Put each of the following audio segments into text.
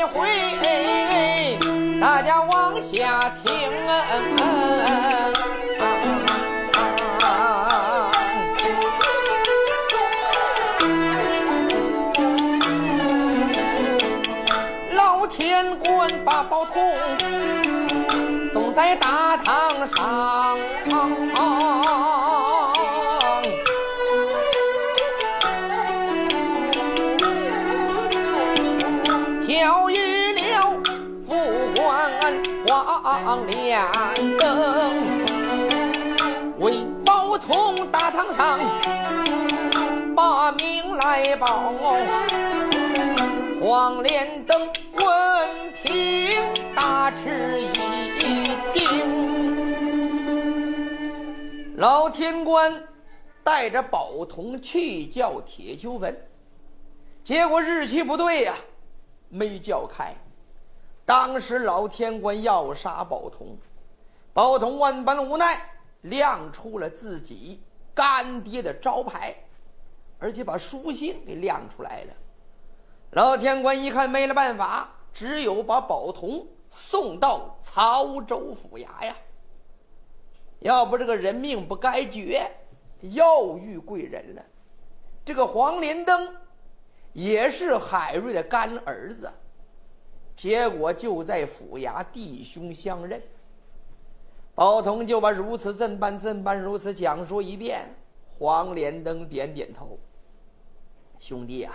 一回，名来报。黄连灯闻听大吃一惊，老天官带着宝童去叫铁秋坟，结果日期不对呀。没叫开，当时老天官要杀宝童，宝童万般无奈，亮出了自己干爹的招牌，而且把书信给亮出来了。老天官一看没了办法，只有把宝通送到曹州府衙呀。要不这个人命不该绝，要遇贵人了。这个黄连登。也是海瑞的干儿子，结果就在府衙弟兄相认。宝通就把如此这般、这般如此讲述一遍。黄连登点点头：“兄弟啊，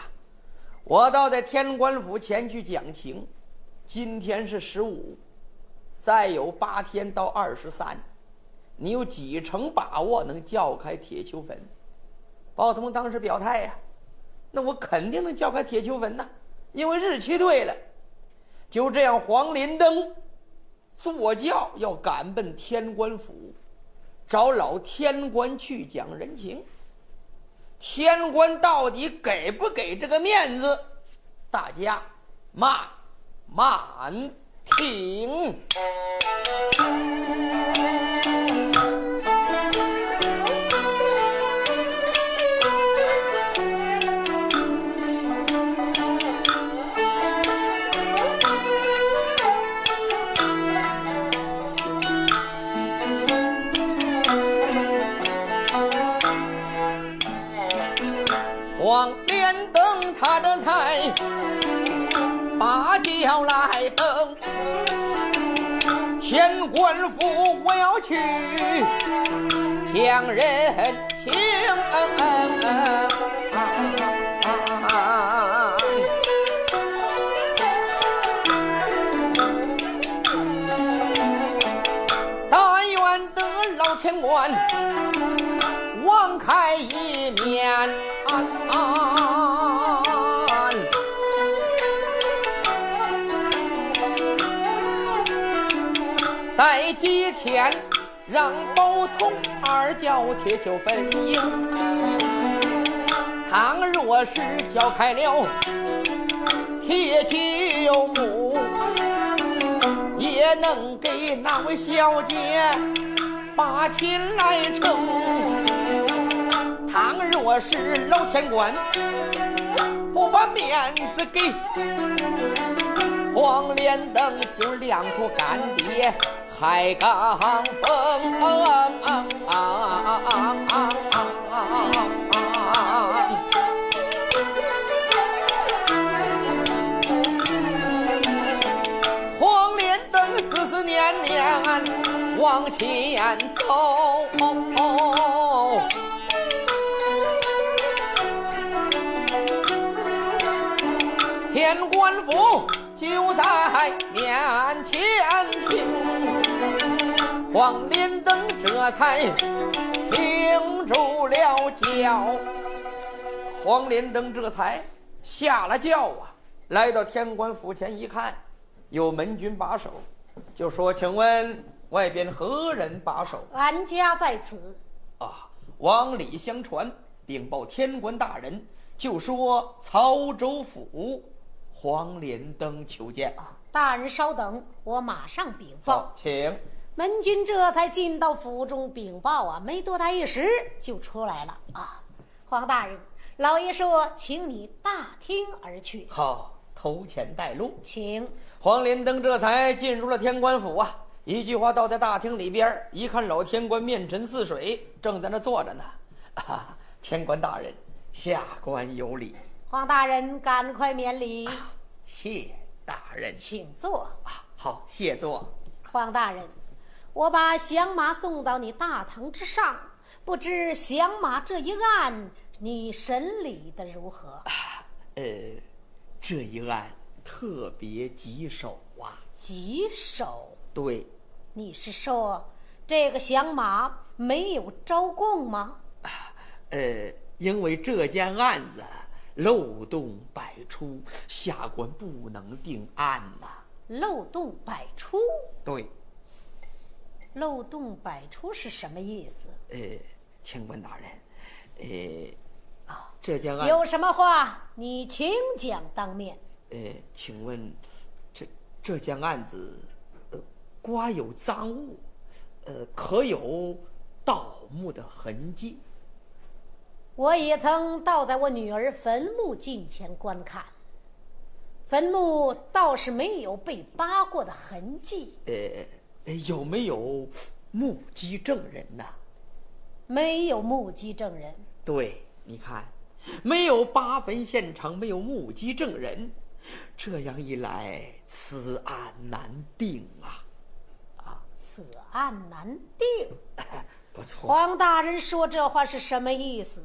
我倒在天官府前去讲情。今天是十五，再有八天到二十三，你有几成把握能叫开铁球坟？”宝通当时表态呀。那我肯定能叫开铁球坟呐，因为日期对了。就这样，黄林登坐轿要赶奔天官府，找老天官去讲人情。天官到底给不给这个面子？大家慢慢听。官府我要去讲人情。但愿得老天官网开一面。待几天，让宝通二叫铁球分营。倘若是叫开了铁球墓，也能给那位小姐把亲来成。倘若是老天官不把面子给黄连灯，就亮出干爹海刚峰。黄连登思思念念往前走。天官府就在眼前，黄连灯这才停住了脚。黄连灯这才下了轿啊，来到天官府前一看，有门军把守，就说：“请问外边何人把守？”俺家在此。啊，往里相传，禀报天官大人，就说曹州府。黄连灯求见啊！大人稍等，我马上禀报。请门军这才进到府中禀报啊，没多大一时就出来了啊。黄大人，老爷说，请你大厅而去。好，头前带路。请黄连登这才进入了天官府啊！一句话倒在大厅里边儿，一看老天官面沉似水，正在那坐着呢。啊，天官大人，下官有礼，黄大人，赶快免礼，谢大人。请坐。啊，好，谢坐。黄大人，我把降马送到你大堂之上，不知降马这一案你审理的如何？呃，这一案特别棘手啊。棘手？对，你是说这个降马没有招供吗？呃，因为这件案子漏洞百出，下官不能定案呐。漏洞百出？对，漏洞百出是什么意思？呃，请问大人，呃，啊，这件案，有什么话你请讲当面。呃，请问，这这件案子，呃，刮有赃物，呃，可有盗墓的痕迹？我也曾倒在我女儿坟墓近前观看，坟墓倒是没有被扒过的痕迹。呃，呃有没有目击证人呐？没有目击证人，对，你看，没有扒坟现场，没有目击证人，这样一来，此案难定啊！此案难定。不错，黄大人说这话是什么意思？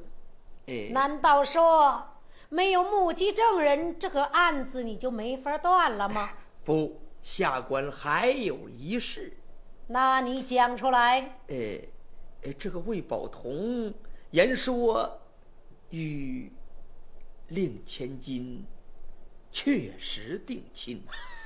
哎，难道说没有目击证人，这个案子你就没法断了吗？不，下官还有一事。那你讲出来。呃，呃，这个魏宝同言说与令千金确实定亲。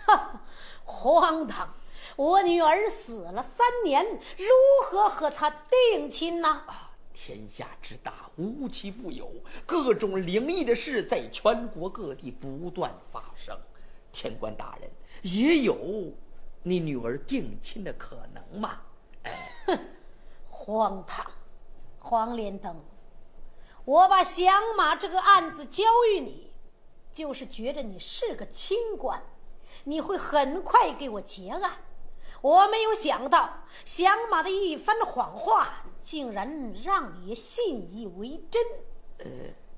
荒唐！我女儿死了三年，如何和他定亲呢？啊，天下之大，无奇不有，各种灵异的事在全国各地不断发生。天官大人，也有你女儿定亲的可能吗？荒唐！黄连灯，我把响马这个案子交予你，就是觉着你是个清官，你会很快给我结案。我没有想到响马的一番谎话，竟然让你信以为真。呃，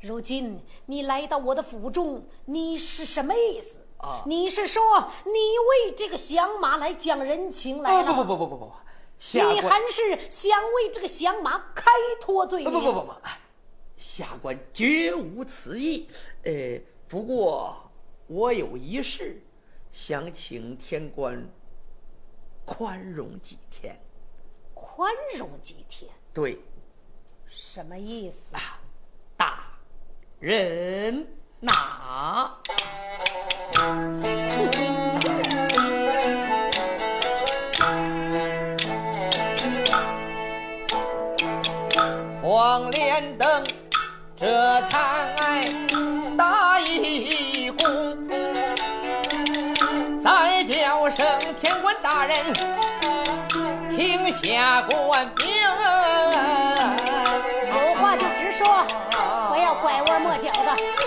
如今你来到我的府中，你是什么意思？啊你是说你为这个降马来讲人情来了？不不不不不不不，你还是想为这个降马开脱罪名？不不不不不，下官绝无此意。呃，不过我有一事，想请天官宽容几天。宽容几天？对什么意思？啊，大人呐，黄连登这才打一躬，再叫声天官大人，听下官命。有话就直说，不要拐弯抹角的。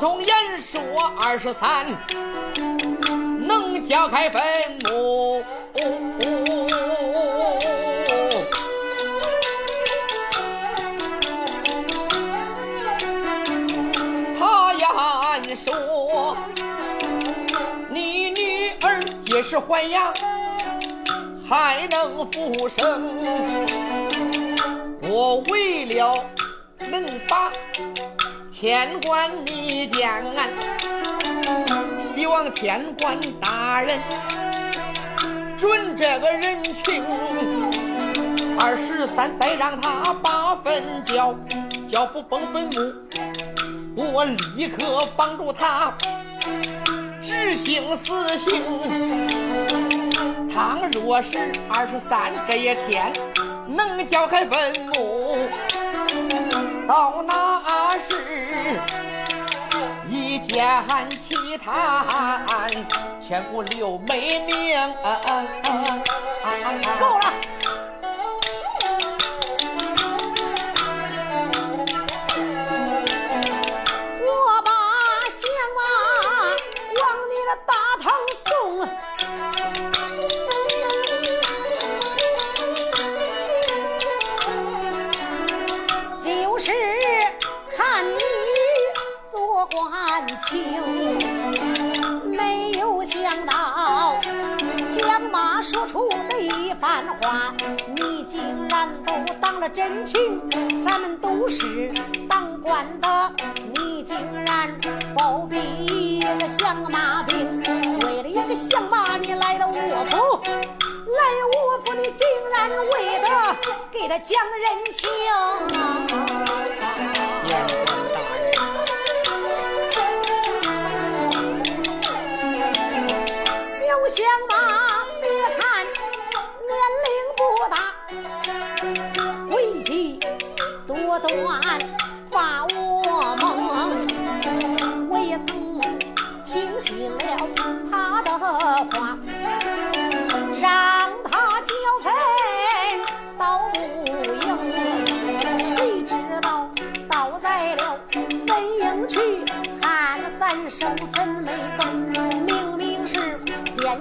宝通言说二十三，能浇开坟墓。他言说，你女儿皆是还阳，还能复生。我为了能把天官你讲案，希望天官大人准这个人情。二十三再让他把坟交，交不崩坟墓，我立刻帮助他执行死刑。倘若是二十三这一天能交开坟墓，到那时一见其谈，千古留美名。够了。一番话，你竟然都当了真情。咱们都是当官的，你竟然包庇一个响马兵，为了一个响马，你来到我府。来我府，你竟然为的给他讲人情。言官大人，小相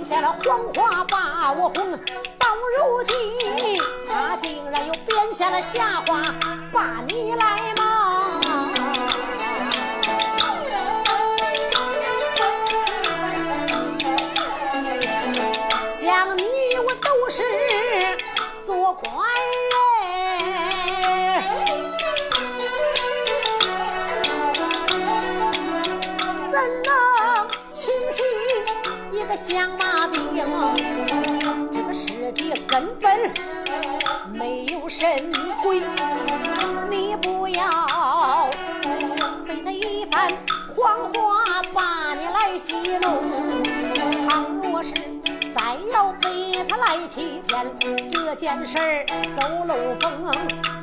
下了谎话把我哄。到如今他竟然又编下了瞎话把你来骂。像你我都是做官人，怎能轻信一个相根本没有神鬼，你不要被他一番谎话把你来戏弄。倘若是再要被他来欺骗，这件事儿走漏风，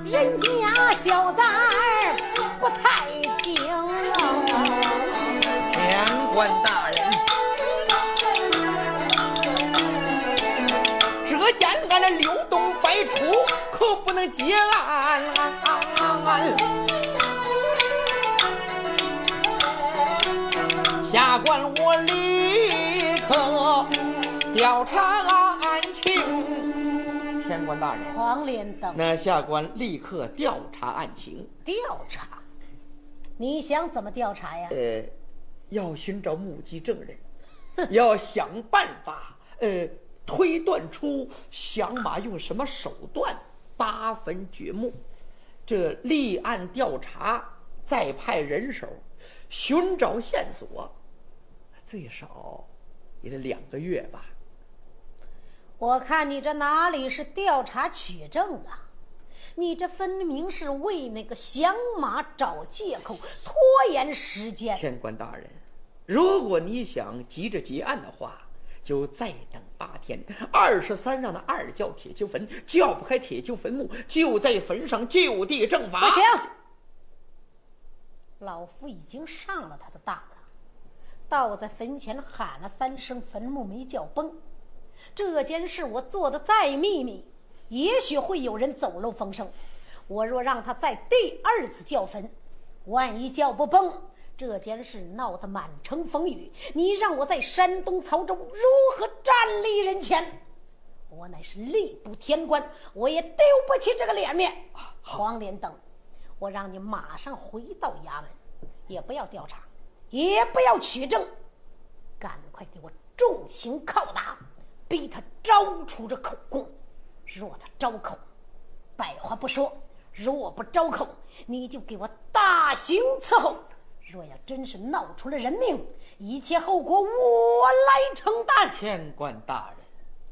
人家小崽儿不太精。天官大人，俺的溜洞百出，可不能结案。下官我立刻调查案情。天官大人，黄连等那下官立刻调查案情。调查，你想怎么调查呀？呃，要寻找目击证人，要想办法，呃，推断出响马用什么手段八分掘墓。这立案调查，再派人手寻找线索，最少也得两个月吧。我看你这哪里是调查取证啊？你这分明是为那个响马找借口，拖延时间。天官大人，如果你想急着结案的话，就再等八天。二十三让那二叫铁锹坟，叫不开铁锹坟墓，就在坟上就地正法。不行，老夫已经上了他的当了，倒在坟前喊了三声，坟墓没叫崩。这件事我做的再秘密，也许会有人走漏风声。我若让他再第二次叫坟，万一叫不崩，这件事闹得满城风雨，你让我在山东曹州如何站立人前？我乃是吏部天官，我也丢不起这个脸面。黄连等，我让你马上回到衙门，也不要调查，也不要取证，赶快给我重刑拷打，逼他招出这口供。若他招口，百话不说；若不招口，你就给我大刑伺候。若要真是闹出了人命，一切后果我来承担。天官大人，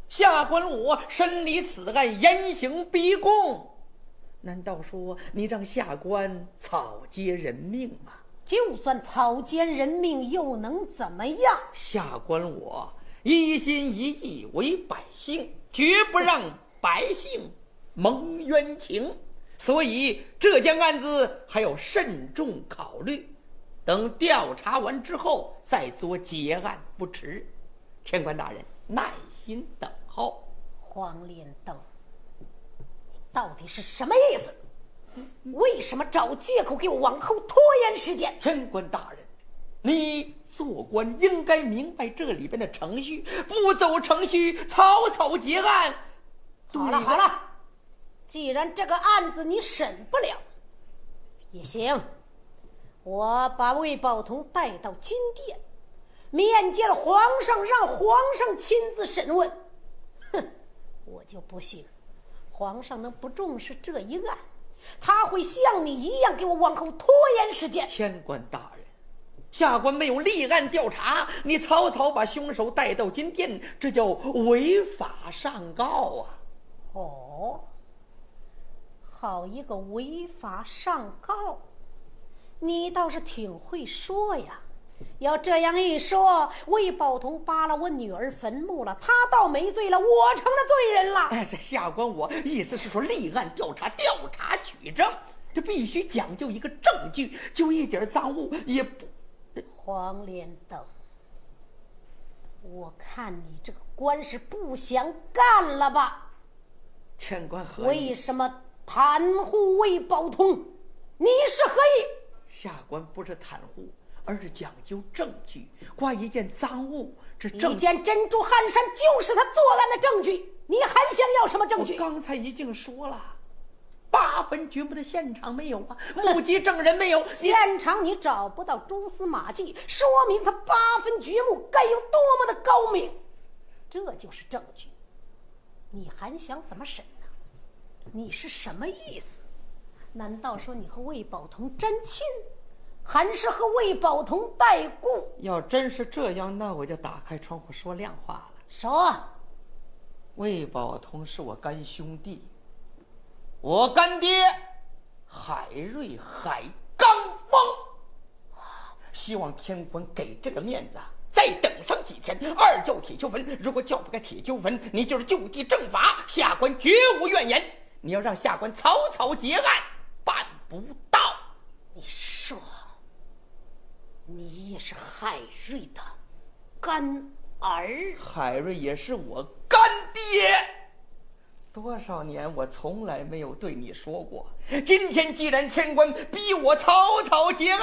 下官我审理此案，严刑逼供。难道说你让下官草菅人命吗？就算草菅人命，又能怎么样？下官我一心一意为百姓，绝不让百姓蒙冤情，所以这件案子还要慎重考虑，等调查完之后再做结案不迟。天官大人，耐心等候。黄连登，你到底是什么意思？为什么找借口给我往后拖延时间？天官大人，你做官应该明白这里边的程序，不走程序，草草结案。好了好了，既然这个案子你审不了，也行，我把魏宝同带到金殿，面见皇上，让皇上亲自审问。哼，我就不信皇上能不重视这一案。他会像你一样给我往后拖延时间。天官大人，下官没有立案调查，你草草把凶手带到金殿，这叫违法上告啊！哦，好一个违法上告，你倒是挺会说呀。要这样一说，魏宝通扒了我女儿坟墓了，他倒没罪了，我成了罪人了。哎，下官我意思是说，立案调查，调查取证，这必须讲究一个证据，就一点赃物也不。黄连等，我看你这个官是不想干了吧？天官何意？为什么袒护魏宝通？你是何意？下官不是袒护。而是讲究证据，挂一件赃物，这一件珍珠汗衫就是他作案的证据。你还想要什么证据？刚才已经说了，八分掘墓的现场没有啊，目击证人没有，现场你找不到蛛丝马迹，说明他八分掘墓该有多么的高明，这就是证据。你还想怎么审呢？你是什么意思？难道说你和魏宝同沾亲？还是和魏宝同代故。要真是这样，那我就打开窗户说亮话了。说，魏宝同是我干兄弟，我干爹海瑞海刚峰。希望天官给这个面子，再等上几天。二叫铁锹坟，如果叫不开铁锹坟，你就是就地正法，下官绝无怨言。你要让下官草草结案，办不到。你是说？你也是海瑞的干儿，海瑞也是我干爹。多少年我从来没有对你说过，今天既然天官逼我草草结案，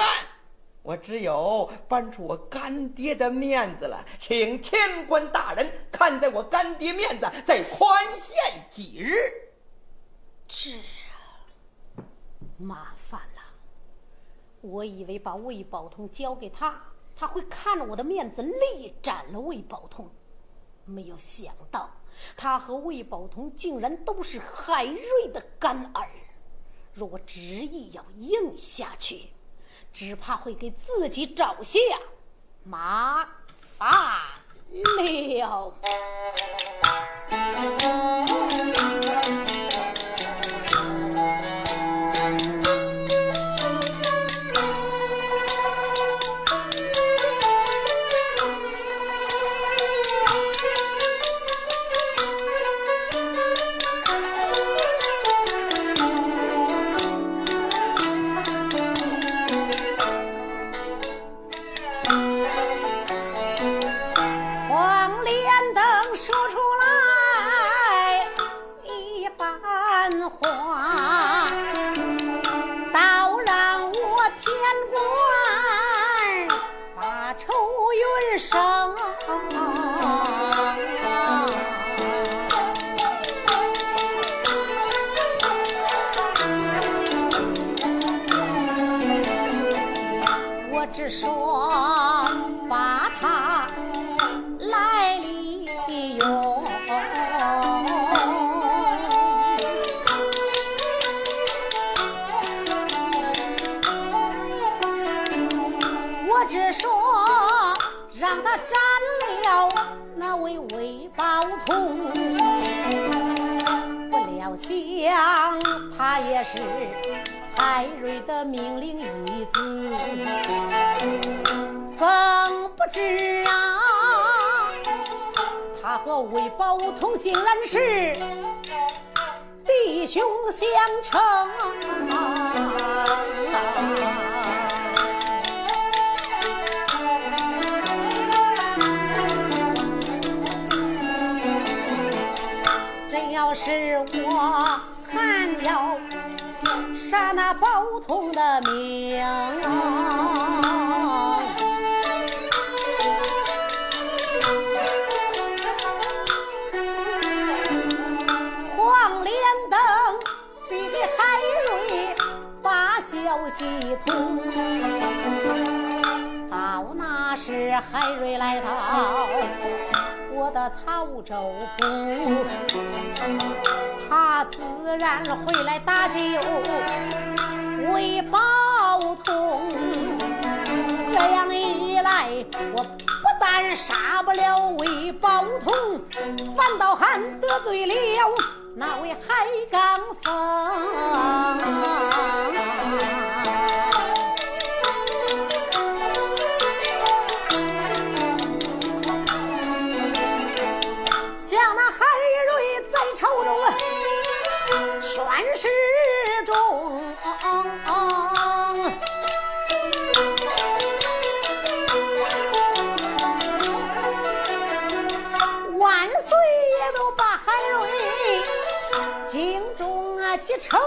我只有搬出我干爹的面子了，请天官大人看在我干爹面子，再宽限几日。是啊，麻烦了。我以为把魏宝通交给他，他会看了我的面子力斩了魏宝通，没有想到他和魏宝通竟然都是海瑞的干儿。若我执意要硬下去，只怕会给自己找下麻烦了。是海瑞的命令一子，更不知啊，他和魏宝通竟然是弟兄相称。真要是我杀那宝通的命，黄连灯递给海瑞把消息通。到那时，海瑞来到我的曹州府，他自然会来搭救魏宝通。这样一来，我不但杀不了魏宝通，反倒还得罪了那位海刚峰。权势重，万岁爷都把海瑞敬重啊继承。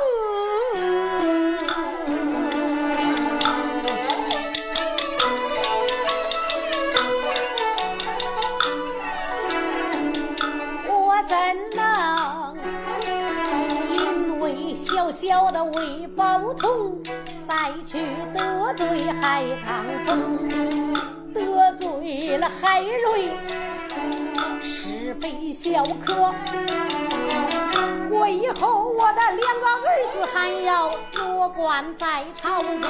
小的魏宝通，再去得罪海棠峰，得罪了海瑞，是非小可。过以后，我的两个儿子还要做官在朝中。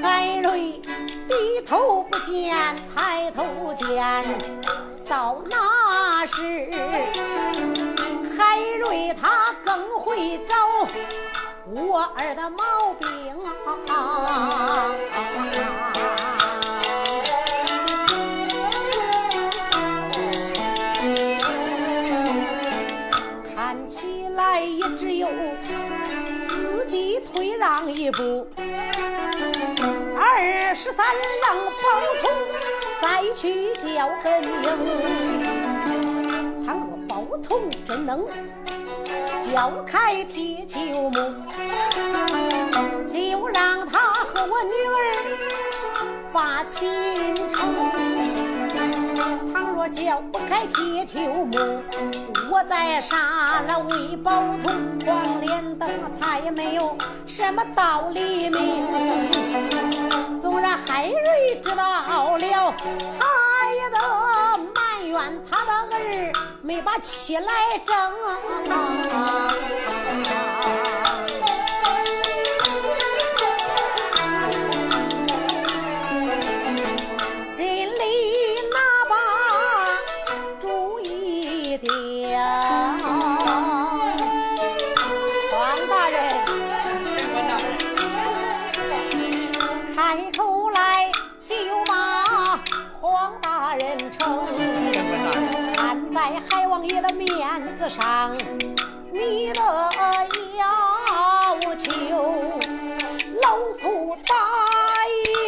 海瑞低头不见抬头见，到那时，海瑞他更会找我儿的毛病啊！看起来也只有自己退让一步。二十三让宝通再去叫分营。倘若宝通真能叫开铁球木，就让他和我女儿把亲成。倘若叫不开铁球木，我再杀了魏宝通、黄连灯，他也没有什么道理命。纵然海瑞知道了，他也得怨他的儿没把气来争。面子上，你的要求，老夫答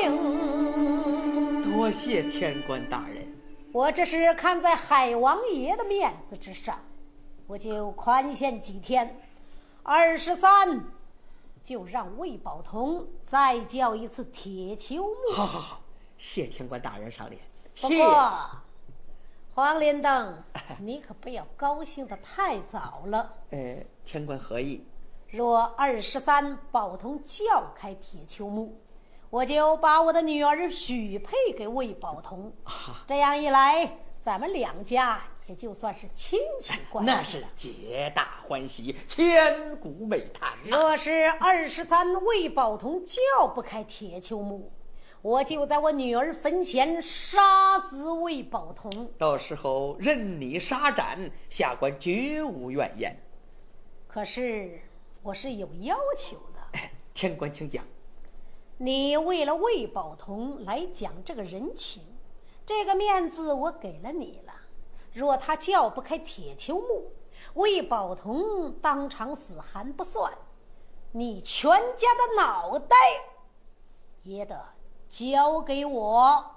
应。多谢天官大人。我这是看在海王爷的面子之上，我就宽限几天，二十三，就让魏宝同再叫一次铁球木。好好好，谢天官大人赏脸。不谢。过，黄连灯，你可不要高兴的太早了。呃，天官何意？若二十三宝童叫开铁球木，我就把我的女儿许配给魏宝通。这样一来，咱们两家也就算是亲戚关系那是。皆大欢喜，千古美谈呐、若是二十三魏宝童叫不开铁球木，我就在我女儿坟前杀死魏宝同。到时候任你杀斩，下官绝无怨言。可是我是有要求的。哎 天官请讲。你为了魏宝同来讲这个人情，这个面子我给了你了。若他叫不开铁球木，魏宝同当场死寒不算，你全家的脑袋也得交给我。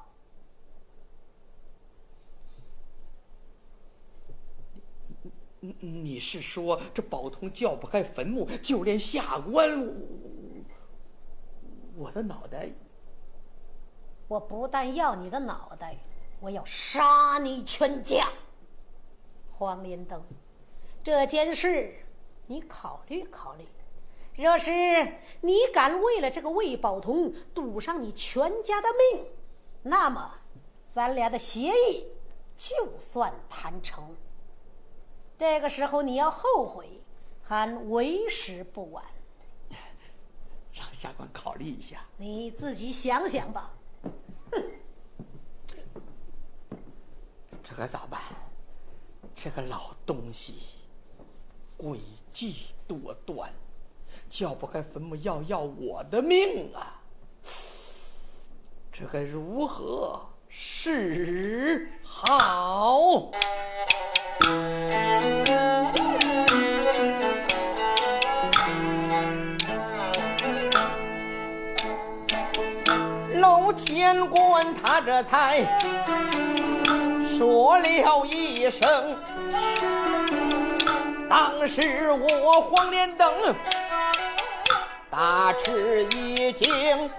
你你是说这宝通叫不开坟墓，就连下官，我我的脑袋，我不但要你的脑袋，我要杀你全家。黄连灯，这件事你考虑考虑。若是你敢为了这个魏宝同赌上你全家的命，那么咱俩的协议就算谈成。这个时候你要后悔，还为时不晚。让下官考虑一下。你自己想想吧。哼，这可咋办？这个老东西诡计多端。叫不开坟墓，要要我的命啊！这该如何是好？老天官他这才说了一声：“当时我黄连登。”大吃一惊，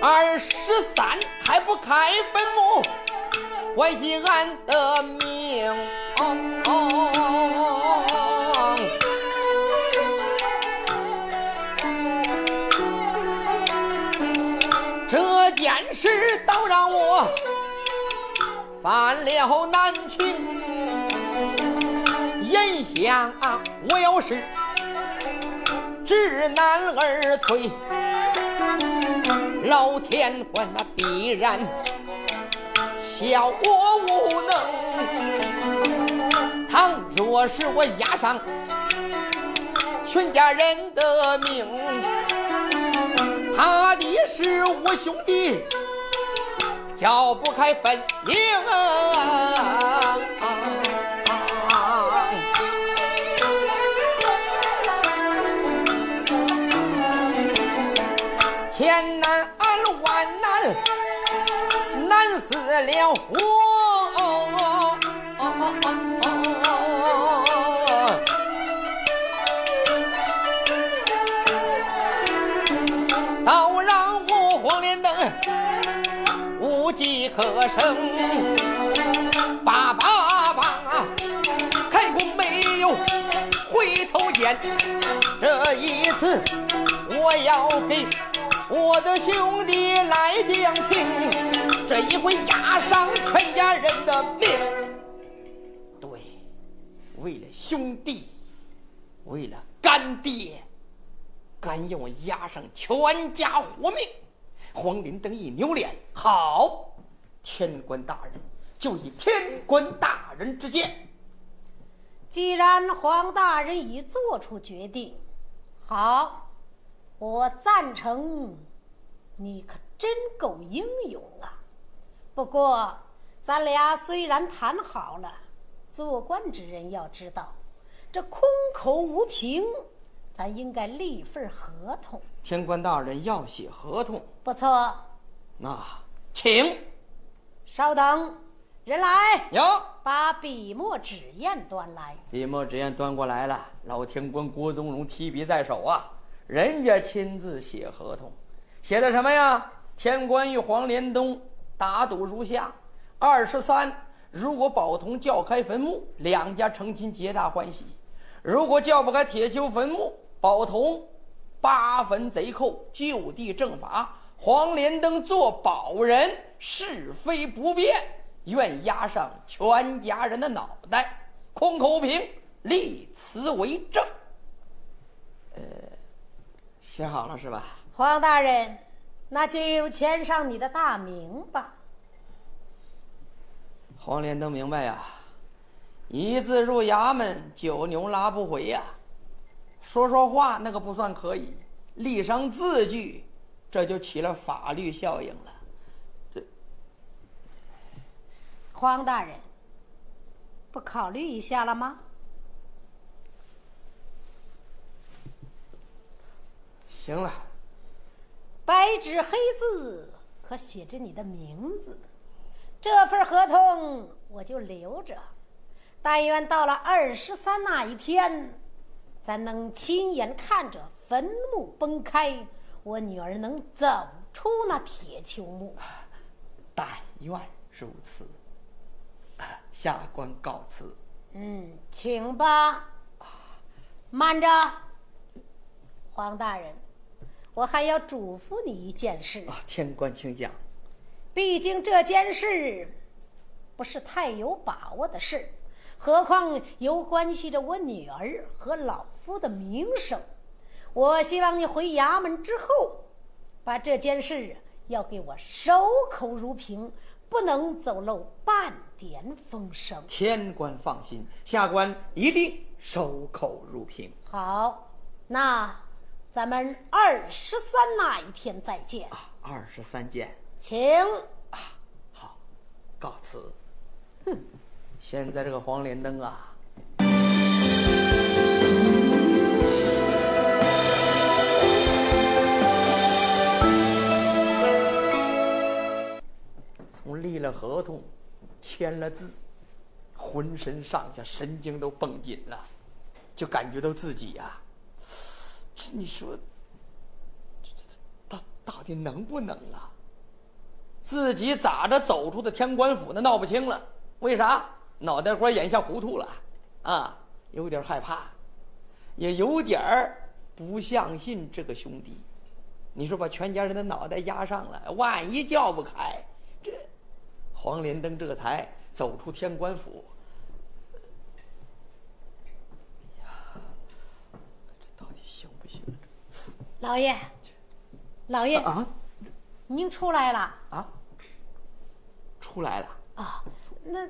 二十三开不开坟墓，关系俺的命。件事倒让我犯了难情，眼下我要是知难而退，老天官那必然笑我无能。倘若是我押上全家人的命。他的是我兄弟撬不开坟茔，千难万难难死了我。可生，爸爸爸，开弓没有回头箭。这一次，我要给我的兄弟来讲情，这一回押上全家人的命。对，为了兄弟，为了干爹，敢用押上全家活命。黄林登一扭脸，好，天官大人，就以天官大人之见。既然黄大人已做出决定，好，我赞成。你可真够英勇啊！不过，咱俩虽然谈好了，做官之人要知道，这空口无凭。咱应该立份合同。天官大人要写合同，不错。那请稍等，人来。有，把笔墨纸砚端来。笔墨纸砚端过来了。老天官郭宗荣提笔在手啊，人家亲自写合同，写的什么呀？天官与黄连东打赌如下：二十三，如果宝同叫开坟墓，两家成亲，皆大欢喜；如果叫不开铁锹坟墓，宝同八坟贼寇，就地正法。黄连登做保人，是非不变，愿押上全家人的脑袋。空口凭，立此为证。呃，写好了是吧？黄大人，那就签上你的大名吧。黄连登明白呀，一字入衙门，九牛拉不回呀。说说话那个不算可以，立上字据，这就起了法律效应了。这黄大人，不考虑一下了吗？行了，白纸黑字可写着你的名字，这份合同我就留着。但愿到了二十三那一天，咱能亲眼看着坟墓崩开，我女儿能走出那铁球墓。但愿如此。下官告辞。嗯，请吧。慢着，黄大人，我还要嘱咐你一件事。啊，天官请讲。毕竟这件事不是太有把握的事，何况又关系着我女儿和老夫的名声。我希望你回衙门之后，把这件事要给我守口如瓶，不能走漏半点风声。天官放心，下官一定守口如瓶。好，那咱们二十三那一天再见。啊，二十三见。请。好，告辞。哼，现在这个黄连灯啊，从立了合同，签了字，浑身上下神经都绷紧了，就感觉到自己呀、这你说，这这这到到底能不能啊？自己咋着走出的天官府那闹不清了？为啥？脑袋瓜眼下糊涂了啊，有点害怕，也有点儿不相信这个兄弟。你说把全家人的脑袋压上了，万一叫不开，这黄连登这才走出天官府。哎呀，这到底行不行？老爷，老爷，啊您出来了啊！出来了。啊？那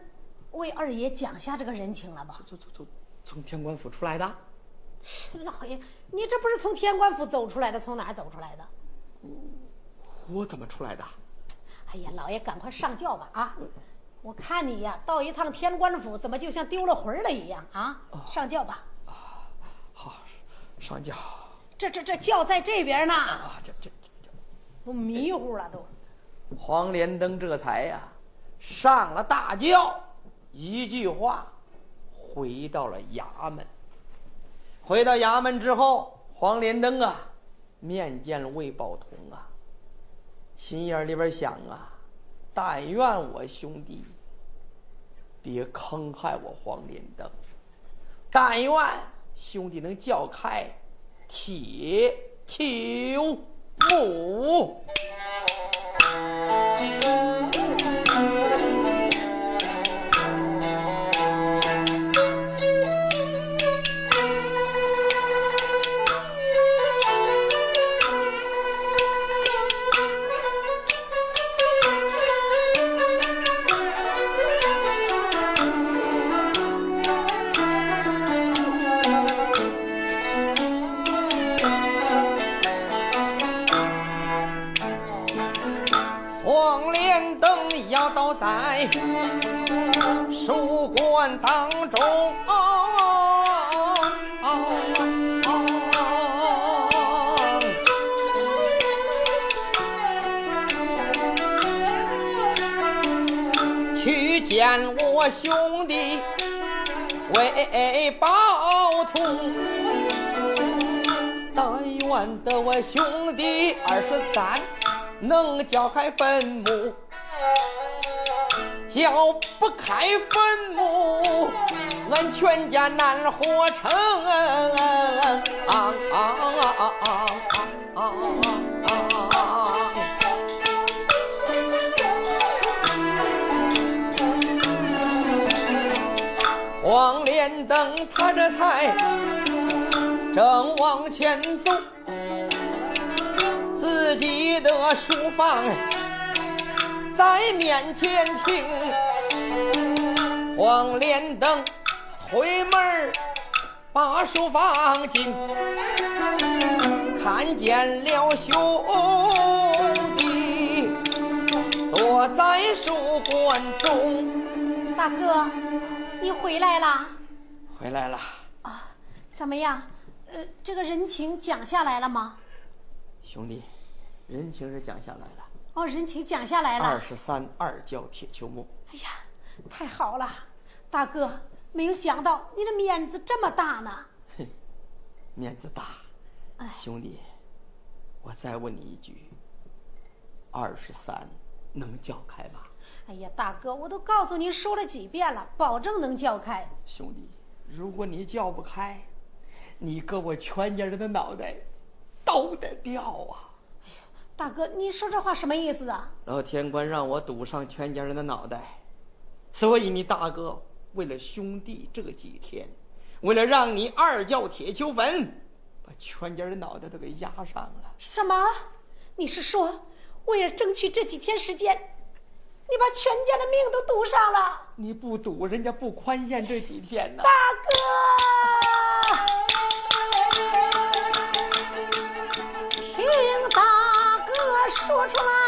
为二爷讲下这个人情了吧？从从从从天官府出来的？老爷，你这不是从天官府走出来的，从哪儿走出来的？我怎么出来的？哎呀，老爷，赶快上轿吧啊！我看你呀，到一趟天官府，怎么就像丢了魂儿了一样啊？上轿吧，好，上轿这这这轿在这边呢，啊！这这这都迷糊了都。黄连登这才呀、上了大轿，一句话回到了衙门。回到衙门之后，黄连登啊面见了魏宝同啊，心眼里边想啊，但愿我兄弟别坑害我黄连灯，但愿兄弟能叫开铁球木。当中。去见我兄弟为报同，但愿得我兄弟二十三能叫开坟墓，叫不开坟墓，俺全家难活成。黄连灯他这才正往前走。自己的书房在面前听，黄连灯推门儿把书放进，看见了兄弟坐在书馆中。大哥，你回来啦？回来了，啊，怎么样？呃，这个人情讲下来了吗？兄弟，人情是讲下来了。哦，人情讲下来了。二十三二教铁锹木。哎呀，太好了，大哥，没有想到你的面子这么大呢。哼，面子大。哎，兄弟，我再问你一句，二十三能叫开吧？哎呀，大哥，我都告诉你说了几遍了，保证能叫开。兄弟，如果你叫不开，你搁我全家人的脑袋都得掉啊！大哥，你说这话什么意思啊？老天官让我赌上全家人的脑袋，所以你大哥为了兄弟这几天，为了让你二叫铁球坟，把全家人脑袋都给压上了。什么？你是说为了争取这几天时间？你把全家的命都赌上了，你不赌，人家不宽限这几天呢。大哥，说出来。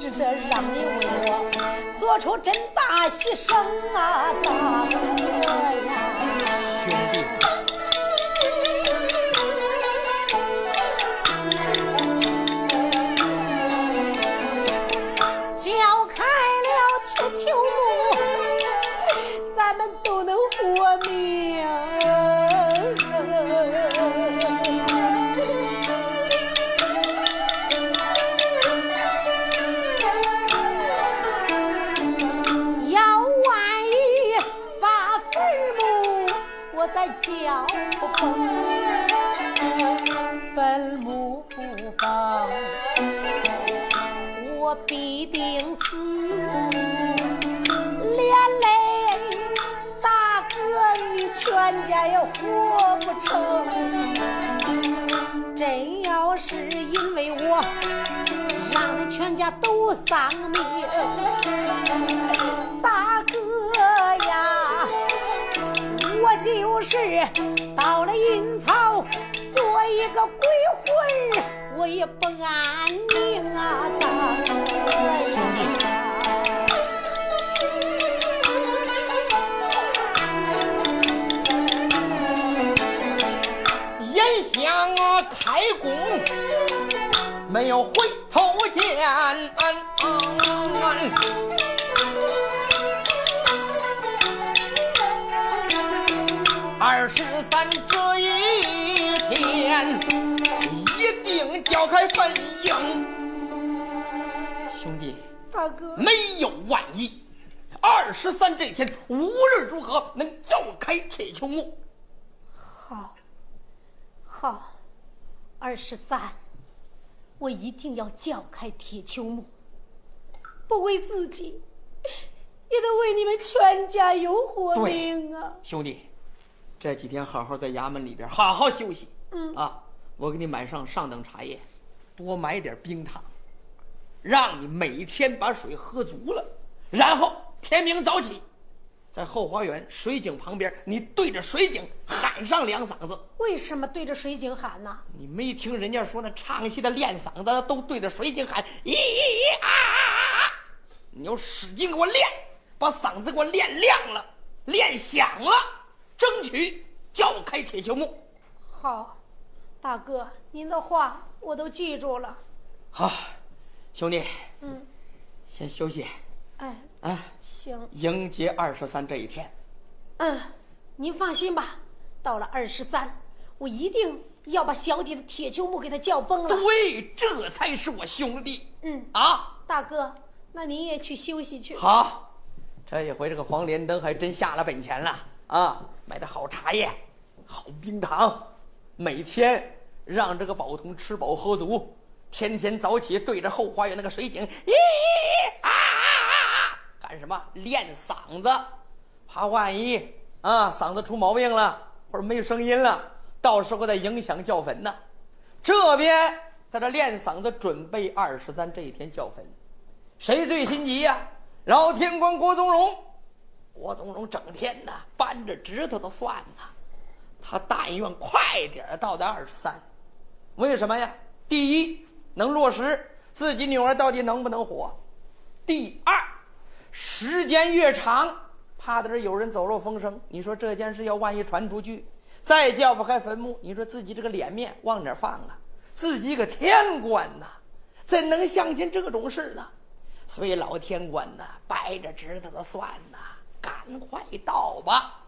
值得让你为我做出真大牺牲啊，大哥。丧命，大哥呀，我就是到了阴曹做一个鬼魂，我也不安宁啊，大哥呀！眼想啊开工，没有回十三这一天，一定叫开坟茔。兄弟，大哥，没有万一，二十三这一天，无论如何能叫开铁球木。好，好，二十三，我一定要叫开铁球木，不为自己，也得为你们全家有活命啊！兄弟，这几天好好在衙门里边好好休息。嗯啊，我给你买上上等茶叶，多买点冰糖，让你每天把水喝足了，然后天明早起，在后花园水井旁边，你对着水井喊上两嗓子。为什么对着水井喊呢？你没听人家说那唱戏的练嗓子都对着水井喊咦咦咦啊啊啊啊！你要使劲给我练，把嗓子给我练亮了，练响了，争取叫开铁球木。好，大哥，您的话我都记住了。好，兄弟，嗯，先休息哎，啊，行，迎接二十三这一天。嗯，您放心吧，到了二十三，我一定要把小姐的铁球木给她叫崩了。对，这才是我兄弟。嗯，啊，大哥，那您也去休息去。好，这一回这个黄连灯还真下了本钱了啊！买的好茶叶，好冰糖，每天让这个宝通吃饱喝足，天天早起对着后花园那个水井，咦咦啊啊啊啊！干什么？练嗓子，怕万一啊嗓子出毛病了，或者没声音了，到时候再影响叫坟呢。这边在这练嗓子，准备二十三这一天叫坟。谁最心急呀、老天官郭宗荣，郭宗荣整天呐扳着指头都算呐，他但愿快点儿到达二十三。为什么呀？第一，能落实自己女儿到底能不能活；第二，时间越长，怕的是有人走漏风声。你说这件事要万一传出去，再叫不开坟墓，你说自己这个脸面往哪放啊？自己个天官呐，怎能相信这种事呢？所以老天官呐，掰着指头的算呐，赶快到吧！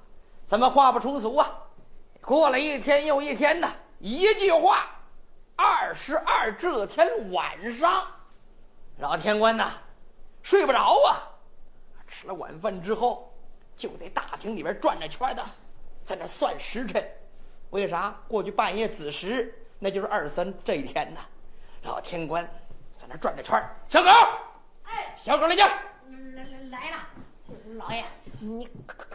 咱们话不重俗啊，过了一天又一天呐，一句话，二十二这天晚上，老天官呐，睡不着啊。吃了晚饭之后，就在大厅里边转着圈的，在那算时辰。为啥？过去半夜子时，那就是二三这一天呐。老天官在那转着圈小狗，哎，小狗来家。来来来了，老爷，你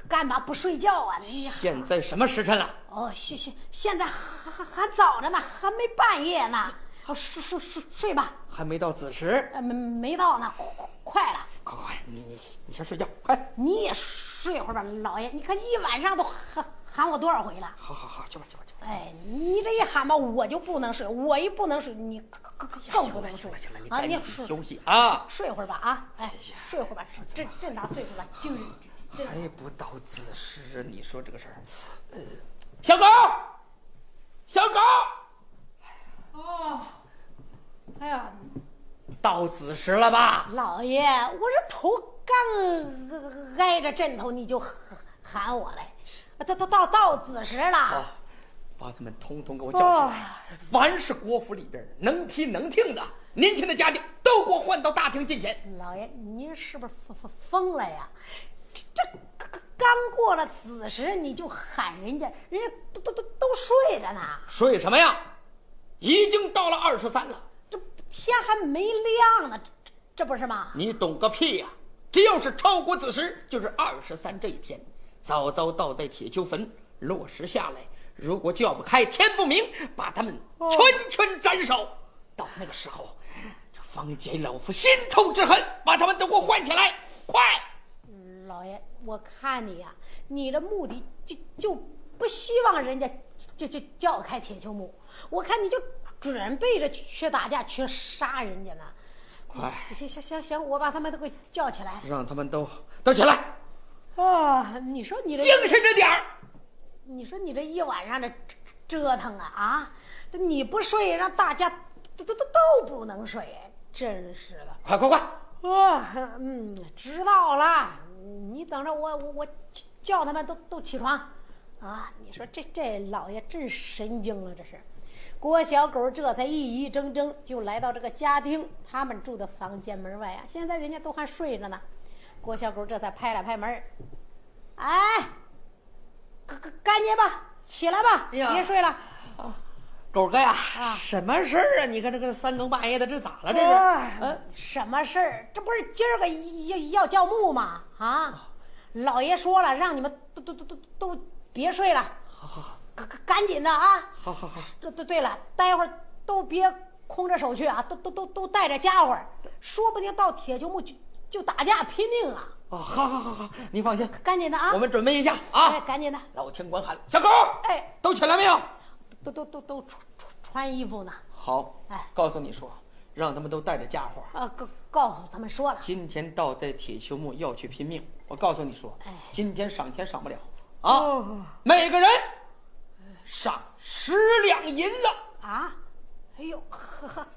干嘛不睡觉啊？你现在什么时辰了？哦，现现现在还还还早着呢，还没半夜呢。好，睡睡睡睡吧。还没到子时。呃，没没到呢，快快快了。快快快，你你你先睡觉，快！你也睡会儿吧，老爷。你看一晚上都喊喊我多少回了？好好好，去吧去吧去吧。哎，你这一喊吧，我就不能睡，我一不能睡，你更更更不能睡行了行了，你啊！赶紧休息啊！睡会儿吧啊！哎，睡会儿吧，这这大岁数了，精这还不到子时，你说这个事儿，呃，小狗，小狗，哦，哎呀，到子时了吧？老爷，我这头刚挨着枕头，你就喊喊我来，到到到到子时了。好，把他们通通给我叫起来。凡是国府里边能听能听的年轻的家丁，都给我换到大厅近前。老爷，您是不是疯疯疯了呀？这这刚刚过了子时，你就喊人家，人家都都都都睡着呢，睡什么呀？已经到了二十三了，这天还没亮呢，这这这不是吗？你懂个屁呀、只要是超过子时，就是二十三这一天，早早倒在铁锹坟落实下来。如果叫不开，天不明，把他们全全斩首。到那个时候，这方解老夫心头之恨，把他们都给我唤起来，快！老爷，我看你呀、你的目的就就不希望人家就就叫开铁球木，我看你就准备着去打架去杀人家呢。快，行行行行，我把他们都给叫起来。让他们都都起来，啊，你说你这精神着点儿。你说你这一晚上的折腾啊啊，这你不睡，让大家都都都都不能睡，真是的。快快快！啊，嗯，知道了，你等着我，我我叫他们都都起床，啊！你说这这老爷真神经了，这是。郭小狗这才一一怔怔就来到这个家丁他们住的房间门外啊，现在人家都还睡着呢。郭小狗这才拍了拍门，哎，赶紧吧，起来吧，哎别睡了。狗哥呀，啊什么事儿啊？你看这个三更半夜的，这咋了？这是？什么事儿？这不是今儿个要要叫墓吗？啊，老爷说了，让你们都都都都都别睡了，好好好，赶紧的啊！好好好，对对对了，待会儿都别空着手去啊，都都都都带着家伙，说不定到铁球墓就就打架拼命啊！哦，好好好好，您放心，赶紧的啊！我们准备一下啊哎，啊。赶紧的，老天官喊：“小狗，哎，都起来没有？”都都都都穿穿穿衣服呢。好，哎告诉你说，让他们都带着家伙。啊，告告诉他们说了，今天到在铁球墓要去拼命，我告诉你说哎，今天赏钱赏不了啊哦，每个人赏十两银子。啊，哎呦，还还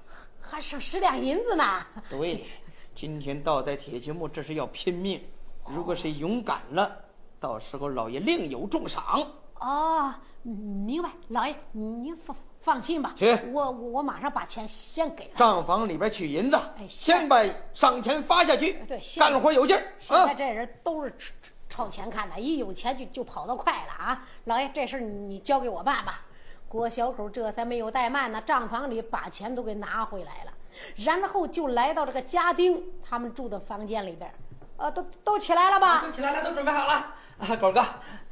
还赏十两银子呢。对，今天到在铁球墓，这是要拼命。如果谁勇敢了，到时候老爷另有重赏。哦，明白，老爷您放放心吧，去我我我马上把钱先给他。账房里边取银子，哎先把赏钱发下去。对现干活有劲儿啊现在！这人都是朝朝前看的，一有钱就就跑得快了啊！老爷，这事儿你交给我办吧。郭小口这才没有怠慢呢，账房里把钱都给拿回来了，然后就来到这个家丁他们住的房间里边，呃，都都起来了吧？都起来了，都准备好了。啊，狗哥，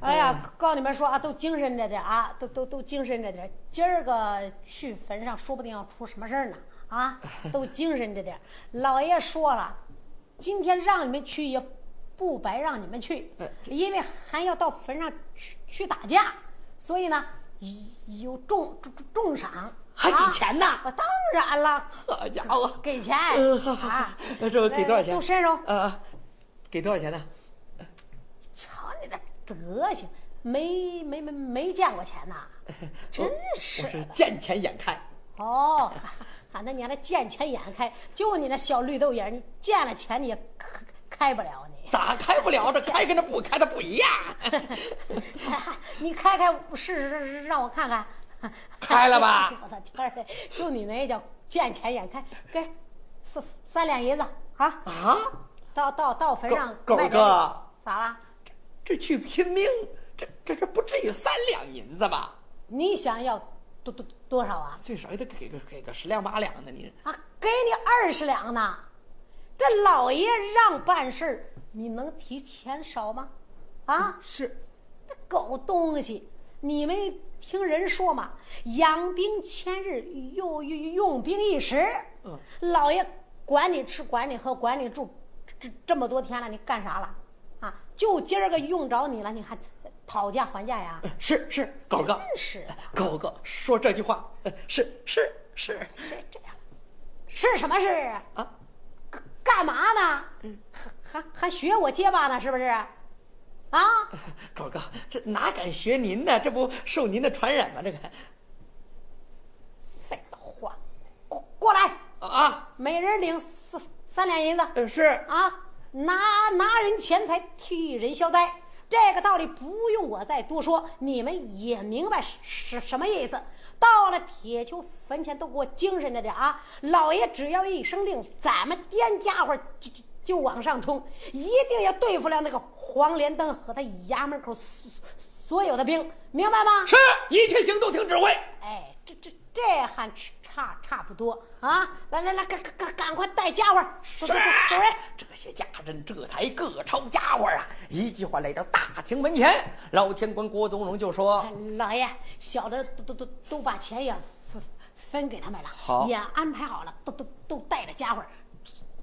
哎呀，告诉你们说啊，都精神着点啊，都都都精神着点。今儿个去坟上，说不定要出什么事儿呢啊！都精神着点。老爷说了，今天让你们去也不白让你们去，因为还要到坟上去去打架，所以呢有重重重赏，还给啊钱呢啊，当然了，好家伙，给钱嗯，好好那这我给多少钱？都伸手。呃，给多少钱呢？德行，没没没没见过钱呐，真是我是的。见钱眼开。哦，喊他娘的见钱眼开，就你那小绿豆眼，你见了钱你也开开不了你。咋开不了？这 开跟这不开的不一样。你开开试试让我看看。开了吧我的天儿，就你那叫见钱眼开，给三三两银子啊！啊，到到到坟上狗狗卖点哥咋了？这去拼命，这这这不至于三两银子吧？你想要多多多少啊？最少也得给个给个十两八两的，你啊，给你二十两呢。这老爷让办事儿，你能提钱少吗？啊，是这狗东西，你没听人说吗？养兵千日，用用用兵一时。嗯，老爷管你吃，管你喝，管你住，这这么多天了，你干啥了？啊，就今儿个用着你了，你还讨价还价呀？是是，狗哥，真是的，狗哥说这句话，呃是是是这这样，是什么事啊？啊，干干嘛呢？还还还学我结巴呢？是不是？啊？狗哥，这哪敢学您呢？这不受您的传染吗？这个废话，过过来，啊，每人领三三两银子呃是啊！拿拿人钱财替人消灾，这个道理不用我再多说，你们也明白是是什么意思。到了铁球坟前，都给我精神着点啊！老爷只要一声令，咱们颠家伙就就就往上冲，一定要对付了那个黄连灯和他衙门口所所有的兵，明白吗？是，一切行动听指挥。哎，这这这还差差不多啊！来来来，赶赶赶赶快带家伙，走走走走人！这些家人这才各抄家伙啊！一句话来到大厅门前，老天官郭宗荣就说老爷，小的都都都都把钱也分分给他们了，好也安排好了，都都都带着家伙，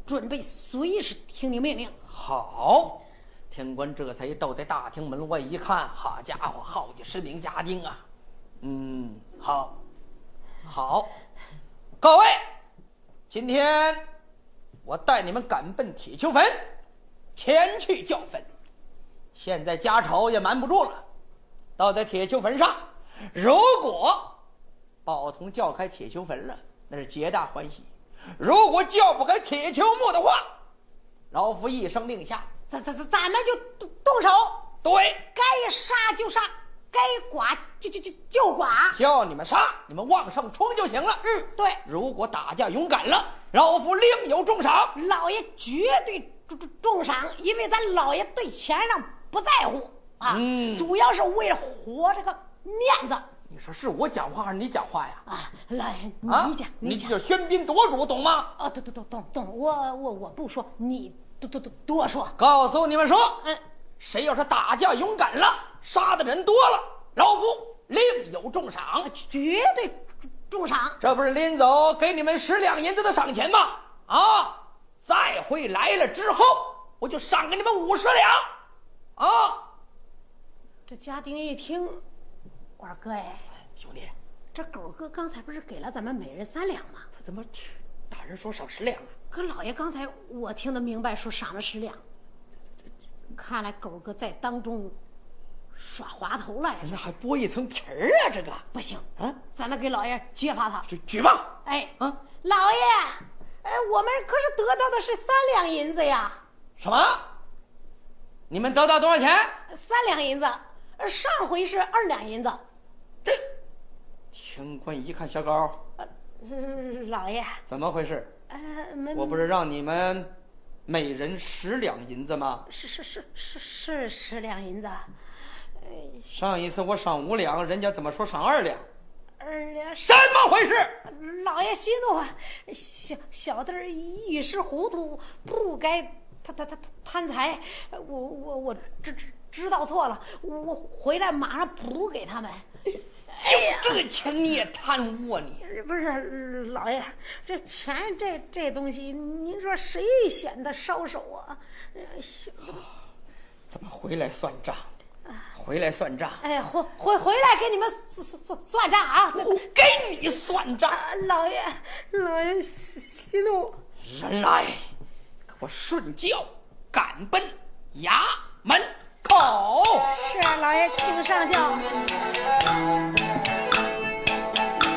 准备随时听你命令。：“好。”天官这才到在大厅门外一看，好家伙，好几十名家丁啊！嗯，好，好，各位，今天我带你们赶奔铁球坟，前去叫坟。现在家丑也瞒不住了，到在铁球坟上，如果宝通叫开铁球坟了，那是皆大欢喜；如果叫不开铁球墓的话，老夫一声令下，咱咱咱咱们就动动手，对，该杀就杀，该剐就就就就剐。叫你们杀，你们往上冲就行了。嗯，对，如果打架勇敢了，老夫另有重赏。老爷绝对重重重赏，因为咱老爷对钱上不在乎啊，嗯主要是为了活这个面子。你说是我讲话还是你讲话呀？啊，老爷，啊，你讲，你讲。叫喧宾夺主，懂吗？啊，懂懂懂懂懂，我我我不说，你多多多多说。告诉你们说，嗯，谁要是打架勇敢了，杀的人多了，老夫另有重赏。绝对重重赏。这不是临走给你们十两银子的赏钱吗？啊，再会来了之后，我就赏给你们五十两。啊，这家丁一听，我说哥哎，兄弟，这狗哥刚才不是给了咱们每人三两吗？他怎么听大人说赏十两啊？可老爷刚才我听得明白，说赏了十两。看来狗哥在当中耍滑头了呀！那还剥一层皮儿啊？这个不行啊，咱得给老爷揭发他。就举报。哎，啊，老爷，哎，我们可是得到的是三两银子呀，什么？你们得到多少钱？三两银子，呃上回是二两银子。这天官一看小高，呃，老爷，怎么回事？呃，没，我不是让你们每人十两银子吗？是是是是是十两银子，呃，上一次我赏五两，人家怎么说赏二两？二两什么回事？老爷息怒啊，小小弟一时糊涂，不该他他他贪财，我我我知知知道错了，我回来马上补给他们。就这钱你也贪污啊你！不是老爷，这钱这这东西，您说谁显得烧手啊？呃小怎么回来算账？回来算账，哎，回回回来给你们算算算算账啊！给你算账。啊老爷，老爷息息怒。人来，给我顺轿赶奔衙门口。是啊，老爷，请上轿。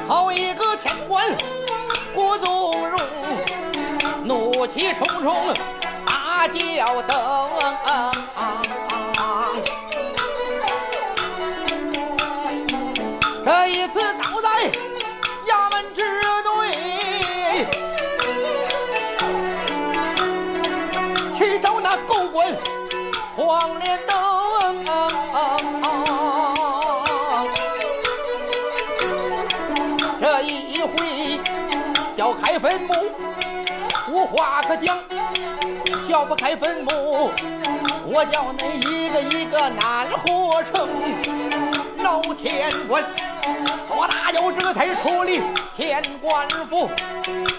好一个天官郭宗荣，怒气冲冲大叫等。黄连登。这一回叫开坟墓，无话可讲；叫不开坟墓，我叫恁一个一个难活成。老天官左大舅这才处理天官府，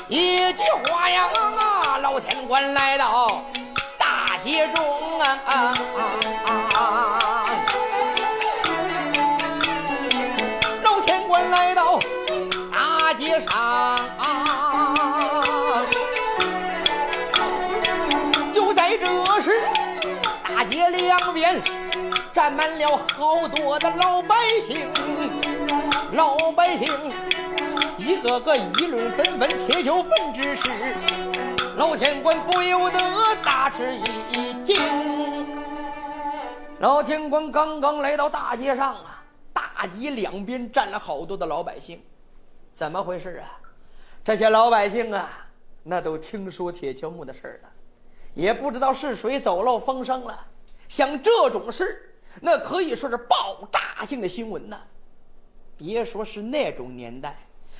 一句话呀，老天官来到大街中啊啊啊！老天官来到大街上，就在这时，大街两边站满了好多的老百姓，老百姓一个个议论纷纷，铁球坟之事，老天官不由得大吃一惊。老天官刚刚来到大街上啊，大街两边站了好多的老百姓，怎么回事啊？这些老百姓啊，那都听说铁锹木的事儿了，也不知道是谁走漏风声了。像这种事，那可以说是爆炸性的新闻呐。别说是那种年代，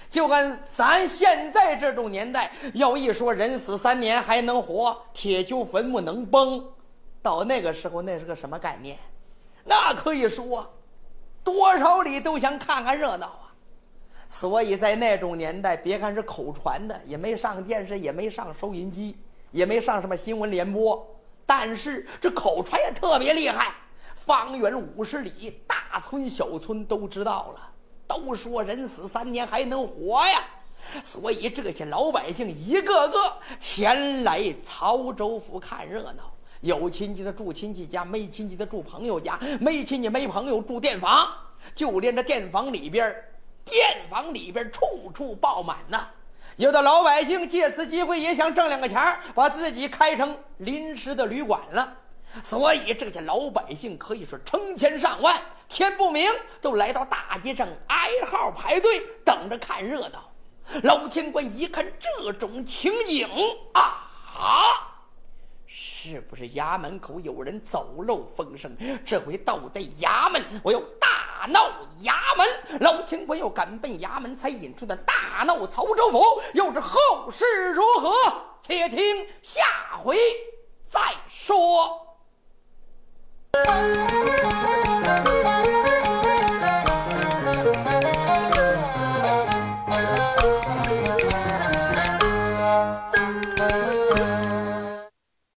就按咱现在这种年代，要一说人死三年还能活，铁锹坟墓能崩，到那个时候那是个什么概念？那可以说，多少里都想看看热闹啊。所以在那种年代，别看是口传的，也没上电视，也没上收音机，也没上什么新闻联播，但是这口传也特别厉害，方圆五十里，大村小村都知道了，都说人死三年还能活呀。所以这些老百姓一个个前来曹州府看热闹，有亲戚的住亲戚家，没亲戚的住朋友家，没亲戚没朋友住店房，就连这店房里边，店房里边处处爆满呐。有的老百姓借此机会也想挣两个钱儿，把自己开成临时的旅馆了。所以这些老百姓可以说成千上万，天不明都来到大街上挨号排队，等着看热闹。老天官一看这种情景啊，是不是衙门口有人走漏风声？这回盗在衙门，我要大闹衙门。老天官要赶奔衙门，才引出的大闹曹州府，又是后事如何？且听下回再说。「なるほどなるほど」